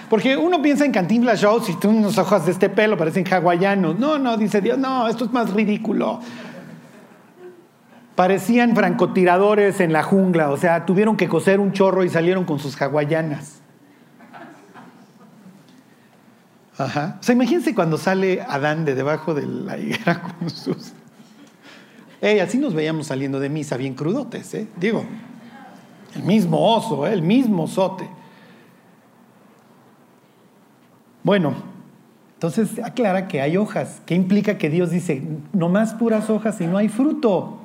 Porque uno piensa en Cantinflas Shows y tú unas hojas de este pelo parecen hawaianos. No, no, dice Dios, no, esto es más ridículo. Parecían francotiradores en la jungla, o sea, tuvieron que coser un chorro y salieron con sus hawaianas. Ajá. O sea, imagínense cuando sale Adán de debajo de la higuera *laughs* con sus así nos veíamos saliendo de misa bien crudotes, ¿eh? Digo, el mismo oso, ¿eh? el mismo sote. Bueno, entonces aclara que hay hojas. ¿Qué implica que Dios dice, no más puras hojas y no hay fruto?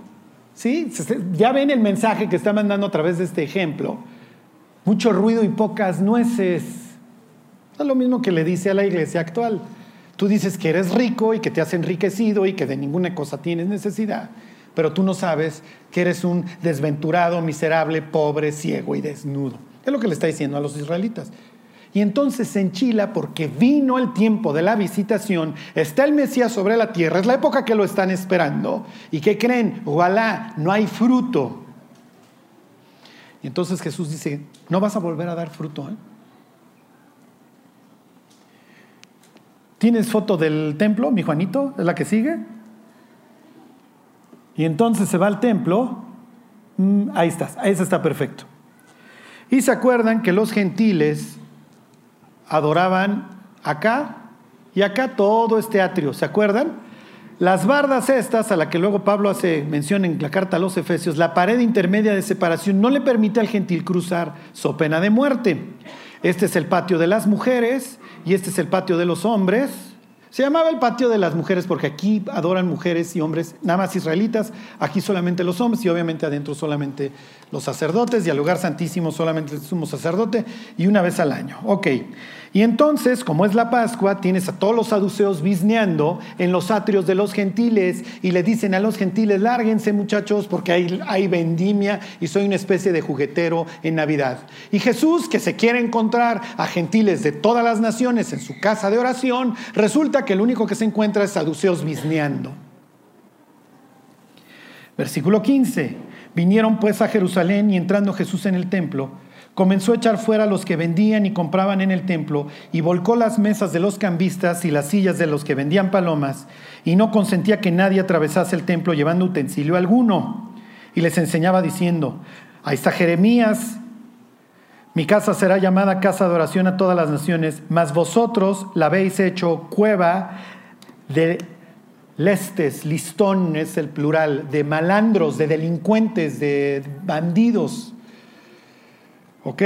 ¿Sí? Ya ven el mensaje que está mandando a través de este ejemplo. Mucho ruido y pocas nueces. Es lo mismo que le dice a la iglesia actual. Tú dices que eres rico y que te has enriquecido y que de ninguna cosa tienes necesidad pero tú no sabes que eres un desventurado, miserable, pobre, ciego y desnudo. Es lo que le está diciendo a los israelitas. Y entonces se enchila porque vino el tiempo de la visitación, está el Mesías sobre la tierra, es la época que lo están esperando. ¿Y qué creen? Voilà, no hay fruto. Y entonces Jesús dice, no vas a volver a dar fruto. ¿eh? ¿Tienes foto del templo, mi Juanito? ¿Es la que sigue? Y entonces se va al templo, mm, ahí está, ahí está perfecto. Y se acuerdan que los gentiles adoraban acá y acá todo este atrio, ¿se acuerdan? Las bardas estas, a la que luego Pablo hace mención en la carta a los Efesios, la pared intermedia de separación no le permite al gentil cruzar, so pena de muerte. Este es el patio de las mujeres y este es el patio de los hombres. Se llamaba el patio de las mujeres porque aquí adoran mujeres y hombres, nada más israelitas, aquí solamente los hombres y obviamente adentro solamente los sacerdotes y al lugar santísimo solamente el sumo sacerdote y una vez al año. Ok. Y entonces, como es la Pascua, tienes a todos los saduceos bisneando en los atrios de los gentiles y le dicen a los gentiles, lárguense muchachos porque hay, hay vendimia y soy una especie de juguetero en Navidad. Y Jesús, que se quiere encontrar a gentiles de todas las naciones en su casa de oración, resulta que el único que se encuentra es saduceos bisneando. Versículo 15. Vinieron pues a Jerusalén y entrando Jesús en el templo, comenzó a echar fuera a los que vendían y compraban en el templo y volcó las mesas de los cambistas y las sillas de los que vendían palomas y no consentía que nadie atravesase el templo llevando utensilio alguno. Y les enseñaba diciendo, ahí está Jeremías, mi casa será llamada casa de oración a todas las naciones, mas vosotros la habéis hecho cueva de lestes, listón es el plural, de malandros, de delincuentes, de bandidos. ¿Ok?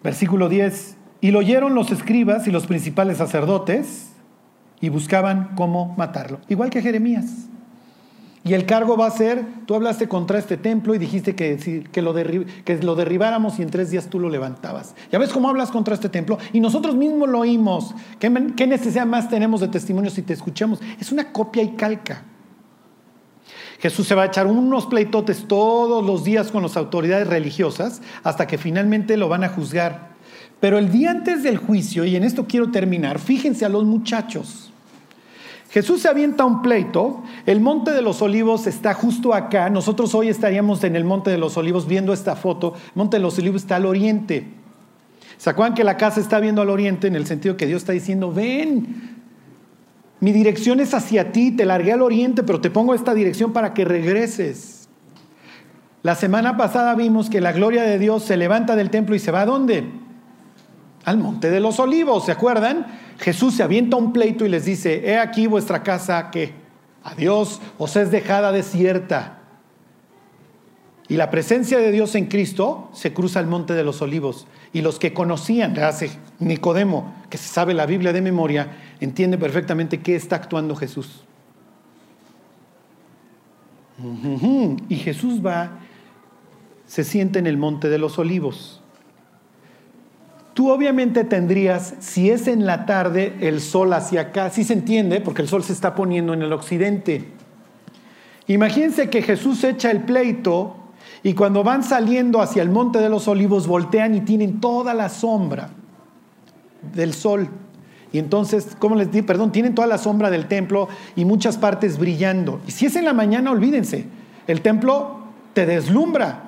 Versículo 10. Y lo oyeron los escribas y los principales sacerdotes y buscaban cómo matarlo. Igual que Jeremías. Y el cargo va a ser, tú hablaste contra este templo y dijiste que, que, lo, que lo derribáramos y en tres días tú lo levantabas. ¿Ya ves cómo hablas contra este templo? Y nosotros mismos lo oímos. ¿Qué, qué necesidad más tenemos de testimonios si te escuchamos? Es una copia y calca. Jesús se va a echar unos pleitotes todos los días con las autoridades religiosas hasta que finalmente lo van a juzgar. Pero el día antes del juicio, y en esto quiero terminar, fíjense a los muchachos. Jesús se avienta un pleito, el monte de los olivos está justo acá, nosotros hoy estaríamos en el monte de los olivos viendo esta foto, el monte de los olivos está al oriente. ¿Se que la casa está viendo al oriente en el sentido que Dios está diciendo, ven, mi dirección es hacia ti, te largué al oriente, pero te pongo esta dirección para que regreses. La semana pasada vimos que la gloria de Dios se levanta del templo y se va a dónde? Al monte de los olivos, ¿se acuerdan? Jesús se avienta un pleito y les dice, he aquí vuestra casa que adiós os es dejada desierta. Y la presencia de Dios en Cristo se cruza al monte de los olivos. Y los que conocían, hace Nicodemo, que se sabe la Biblia de memoria, entiende perfectamente qué está actuando Jesús. Y Jesús va, se siente en el monte de los olivos. Tú obviamente tendrías, si es en la tarde, el sol hacia acá, si se entiende, porque el sol se está poniendo en el occidente. Imagínense que Jesús echa el pleito y cuando van saliendo hacia el monte de los olivos voltean y tienen toda la sombra del sol. Y entonces, ¿cómo les digo? Perdón, tienen toda la sombra del templo y muchas partes brillando. Y si es en la mañana, olvídense, el templo te deslumbra.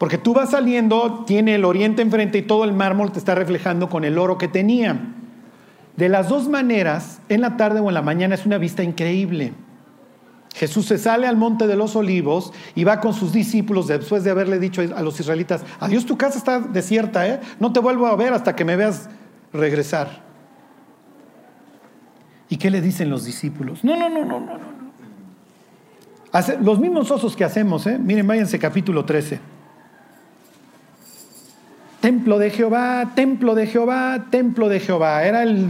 Porque tú vas saliendo, tiene el oriente enfrente y todo el mármol te está reflejando con el oro que tenía. De las dos maneras, en la tarde o en la mañana es una vista increíble. Jesús se sale al monte de los olivos y va con sus discípulos después de haberle dicho a los israelitas, adiós tu casa está desierta, ¿eh? no te vuelvo a ver hasta que me veas regresar. ¿Y qué le dicen los discípulos? No, no, no, no, no, no. los mismos osos que hacemos, ¿eh? miren, váyanse capítulo 13. Templo de Jehová, templo de Jehová, templo de Jehová. Era el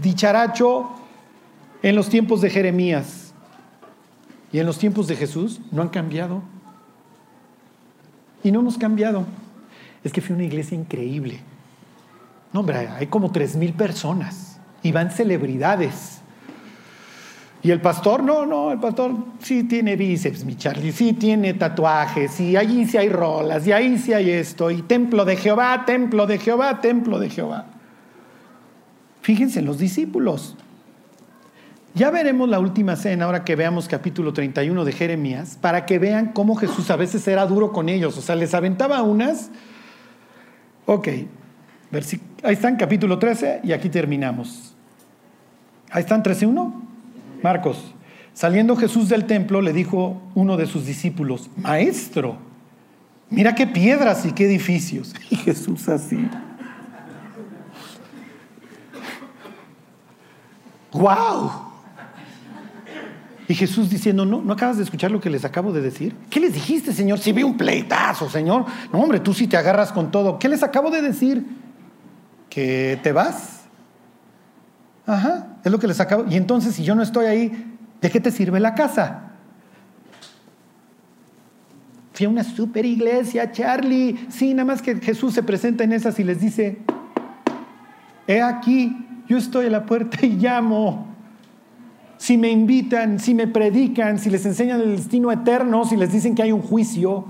dicharacho en los tiempos de Jeremías. Y en los tiempos de Jesús no han cambiado. Y no hemos cambiado. Es que fue una iglesia increíble. No, hombre, hay como tres mil personas. Y van celebridades. Y el pastor, no, no, el pastor sí tiene bíceps, mi Charlie, sí tiene tatuajes, y allí sí hay rolas, y ahí sí hay esto, y templo de Jehová, templo de Jehová, templo de Jehová. Fíjense en los discípulos. Ya veremos la última cena, ahora que veamos capítulo 31 de Jeremías, para que vean cómo Jesús a veces era duro con ellos, o sea, les aventaba unas. Ok, ahí están capítulo 13 y aquí terminamos. Ahí están 13.1. Marcos, saliendo Jesús del templo, le dijo uno de sus discípulos, Maestro, mira qué piedras y qué edificios. *laughs* Y Jesús así. ¡Wow! Y Jesús diciendo, no, ¿no acabas de escuchar lo que les acabo de decir? ¿Qué les dijiste, Señor? Si vi un pleitazo, Señor. No, hombre, tú sí te agarras con todo. ¿Qué les acabo de decir? ¿Que te vas? Ajá, es lo que les acabo. Y entonces, si yo no estoy ahí, ¿de qué te sirve la casa? Fui a una super iglesia, Charlie. Sí, nada más que Jesús se presenta en esas y les dice: He aquí, yo estoy a la puerta y llamo. Si me invitan, si me predican, si les enseñan el destino eterno, si les dicen que hay un juicio,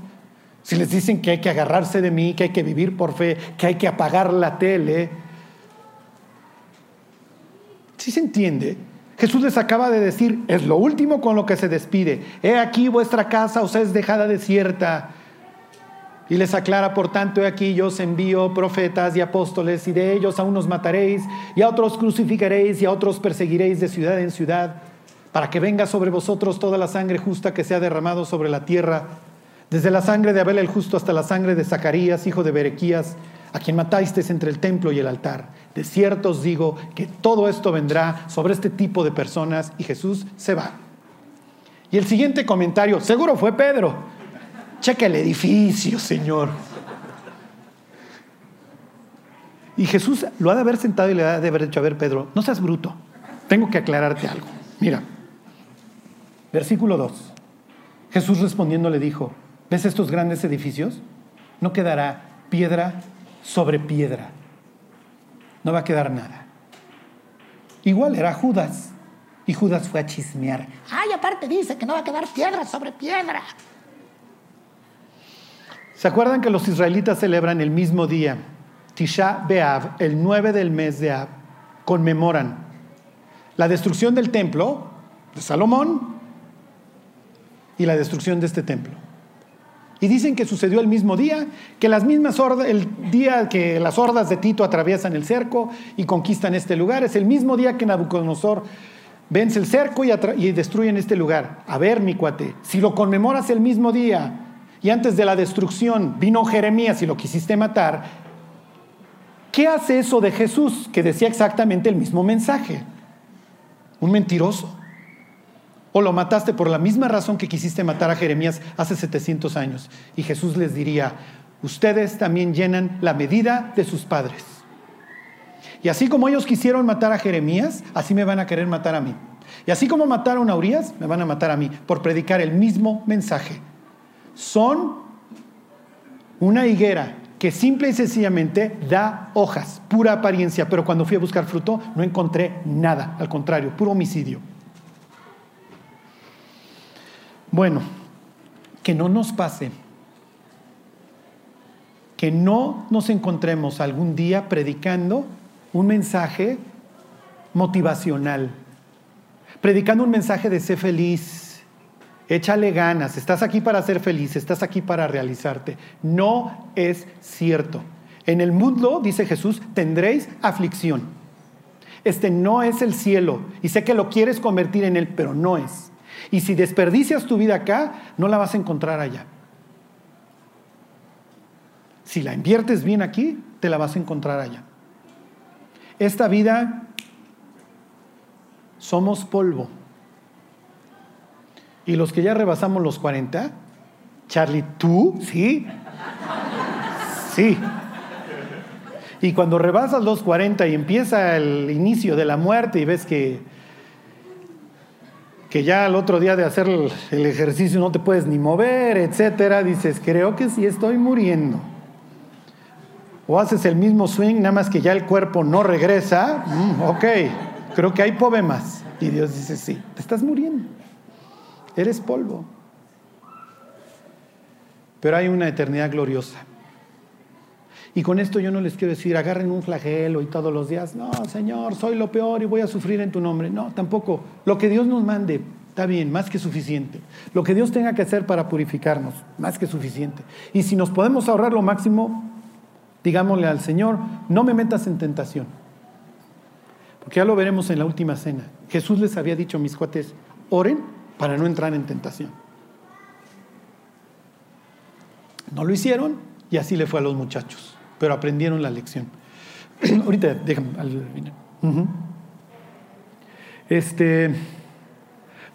si les dicen que hay que agarrarse de mí, que hay que vivir por fe, que hay que apagar la tele, si se entiende? Jesús les acaba de decir, es lo último con lo que se despide. He aquí vuestra casa os es dejada desierta. Y les aclara, por tanto, he aquí yo os envío profetas y apóstoles, y de ellos a unos mataréis, y a otros crucificaréis, y a otros perseguiréis de ciudad en ciudad, para que venga sobre vosotros toda la sangre justa que se ha derramado sobre la tierra, desde la sangre de Abel el justo hasta la sangre de Zacarías, hijo de Berequías, a quien matasteis entre el templo y el altar. De cierto os digo que todo esto vendrá sobre este tipo de personas y Jesús se va. Y el siguiente comentario, seguro fue Pedro. Checa el edificio, Señor. Y Jesús lo ha de haber sentado y le ha de haber dicho, a ver, Pedro, no seas bruto, tengo que aclararte algo. Mira, versículo 2. Jesús respondiendo le dijo, ¿ves estos grandes edificios? No quedará piedra sobre piedra. No va a quedar nada. Igual era Judas. Y Judas fue a chismear. Ay, aparte dice que no va a quedar piedra sobre piedra. ¿Se acuerdan que los israelitas celebran el mismo día, Tisha Be'av, el 9 del mes de Ab? Conmemoran la destrucción del templo de Salomón y la destrucción de este templo. Y dicen que sucedió el mismo día, que las mismas el día que las hordas de Tito atraviesan el cerco y conquistan este lugar, es el mismo día que Nabucodonosor vence el cerco y, y destruyen este lugar. A ver, mi cuate, si lo conmemoras el mismo día y antes de la destrucción vino Jeremías y lo quisiste matar, ¿qué hace eso de Jesús que decía exactamente el mismo mensaje? Un mentiroso. O lo mataste por la misma razón que quisiste matar a Jeremías hace 700 años. Y Jesús les diría, ustedes también llenan la medida de sus padres. Y así como ellos quisieron matar a Jeremías, así me van a querer matar a mí. Y así como mataron a Urias, me van a matar a mí por predicar el mismo mensaje. Son una higuera que simple y sencillamente da hojas, pura apariencia, pero cuando fui a buscar fruto no encontré nada, al contrario, puro homicidio. Bueno, que no nos pase, que no nos encontremos algún día predicando un mensaje motivacional, predicando un mensaje de ser feliz, échale ganas, estás aquí para ser feliz, estás aquí para realizarte. No es cierto. En el mundo, dice Jesús, tendréis aflicción. Este no es el cielo y sé que lo quieres convertir en él, pero no es. Y si desperdicias tu vida acá, no la vas a encontrar allá. Si la inviertes bien aquí, te la vas a encontrar allá. Esta vida somos polvo. Y los que ya rebasamos los 40, Charlie, tú, sí, sí. Y cuando rebasas los 40 y empieza el inicio de la muerte y ves que que ya al otro día de hacer el ejercicio no te puedes ni mover, etcétera, dices, creo que sí estoy muriendo. O haces el mismo swing, nada más que ya el cuerpo no regresa, mm, ok, creo que hay más. Y Dios dice, sí, te estás muriendo, eres polvo. Pero hay una eternidad gloriosa. Y con esto yo no les quiero decir, agarren un flagelo y todos los días, no, Señor, soy lo peor y voy a sufrir en tu nombre. No, tampoco. Lo que Dios nos mande, está bien, más que suficiente. Lo que Dios tenga que hacer para purificarnos, más que suficiente. Y si nos podemos ahorrar lo máximo, digámosle al Señor, no me metas en tentación. Porque ya lo veremos en la última cena. Jesús les había dicho a mis cuates, oren para no entrar en tentación. No lo hicieron y así le fue a los muchachos pero aprendieron la lección. *clears throat* Ahorita, déjame Este,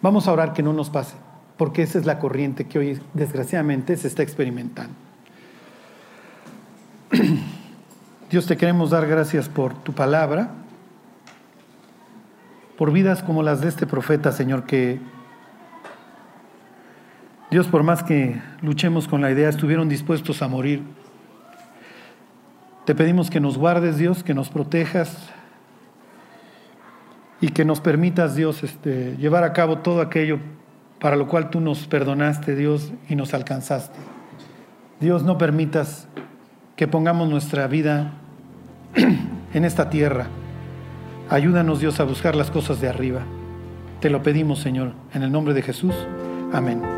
vamos a orar que no nos pase, porque esa es la corriente que hoy, desgraciadamente, se está experimentando. *clears throat* Dios, te queremos dar gracias por tu palabra, por vidas como las de este profeta, Señor, que Dios, por más que luchemos con la idea, estuvieron dispuestos a morir te pedimos que nos guardes, Dios, que nos protejas y que nos permitas, Dios, este, llevar a cabo todo aquello para lo cual tú nos perdonaste, Dios, y nos alcanzaste. Dios, no permitas que pongamos nuestra vida *clears throat* en esta tierra. Ayúdanos, Dios, a buscar las cosas de arriba. Te lo pedimos, Señor, en el nombre de Jesús. Amén.